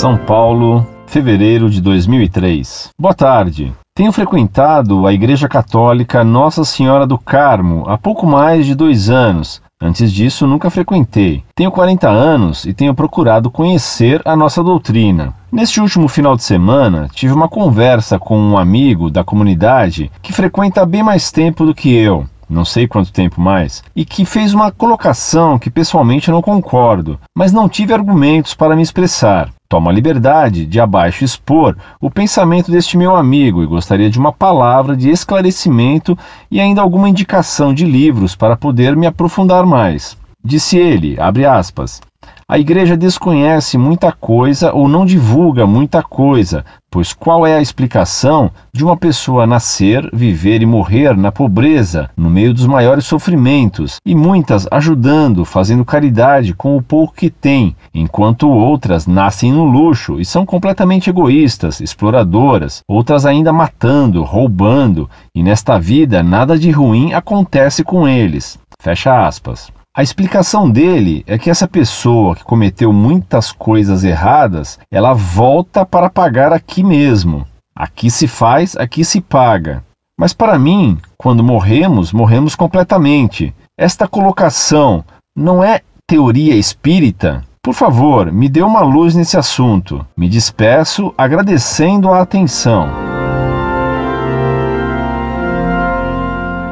São Paulo, fevereiro de 2003. Boa tarde. Tenho frequentado a Igreja Católica Nossa Senhora do Carmo há pouco mais de dois anos. Antes disso, nunca frequentei. Tenho 40 anos e tenho procurado conhecer a nossa doutrina. Neste último final de semana, tive uma conversa com um amigo da comunidade que frequenta bem mais tempo do que eu não sei quanto tempo mais, e que fez uma colocação que pessoalmente não concordo, mas não tive argumentos para me expressar. Tomo a liberdade de abaixo expor o pensamento deste meu amigo e gostaria de uma palavra de esclarecimento e ainda alguma indicação de livros para poder me aprofundar mais. Disse ele, abre aspas, a igreja desconhece muita coisa ou não divulga muita coisa, pois qual é a explicação de uma pessoa nascer, viver e morrer na pobreza, no meio dos maiores sofrimentos, e muitas ajudando, fazendo caridade com o pouco que tem, enquanto outras nascem no luxo e são completamente egoístas, exploradoras, outras ainda matando, roubando, e nesta vida nada de ruim acontece com eles. Fecha aspas. A explicação dele é que essa pessoa que cometeu muitas coisas erradas, ela volta para pagar aqui mesmo. Aqui se faz, aqui se paga. Mas para mim, quando morremos, morremos completamente. Esta colocação não é teoria espírita? Por favor, me dê uma luz nesse assunto. Me despeço agradecendo a atenção.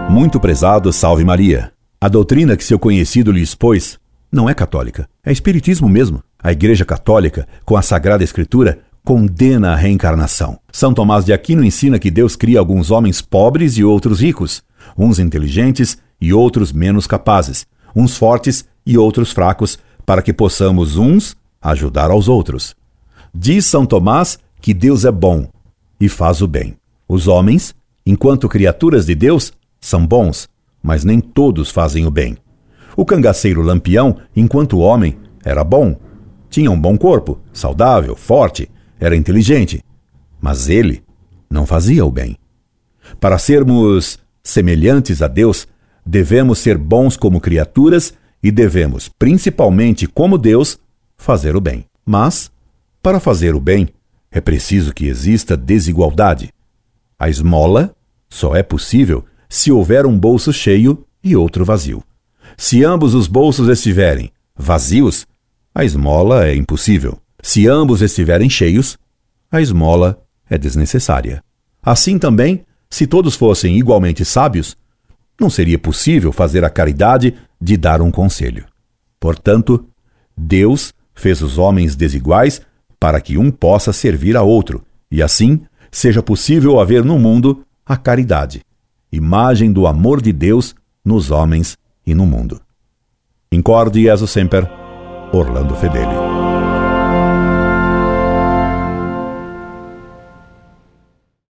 Muito prezado, salve Maria. A doutrina que seu conhecido lhe expôs não é católica, é espiritismo mesmo. A Igreja Católica, com a Sagrada Escritura, condena a reencarnação. São Tomás de Aquino ensina que Deus cria alguns homens pobres e outros ricos, uns inteligentes e outros menos capazes, uns fortes e outros fracos, para que possamos uns ajudar aos outros. Diz São Tomás que Deus é bom e faz o bem. Os homens, enquanto criaturas de Deus, são bons mas nem todos fazem o bem. O cangaceiro Lampião, enquanto homem, era bom. Tinha um bom corpo, saudável, forte, era inteligente. Mas ele não fazia o bem. Para sermos semelhantes a Deus, devemos ser bons como criaturas e devemos, principalmente como Deus, fazer o bem. Mas, para fazer o bem, é preciso que exista desigualdade. A esmola só é possível se houver um bolso cheio e outro vazio. Se ambos os bolsos estiverem vazios, a esmola é impossível. Se ambos estiverem cheios, a esmola é desnecessária. Assim também, se todos fossem igualmente sábios, não seria possível fazer a caridade de dar um conselho. Portanto, Deus fez os homens desiguais para que um possa servir a outro, e assim seja possível haver no mundo a caridade imagem do amor de Deus nos homens e no mundo. Incorde Jesus Semper, Orlando Fedeli.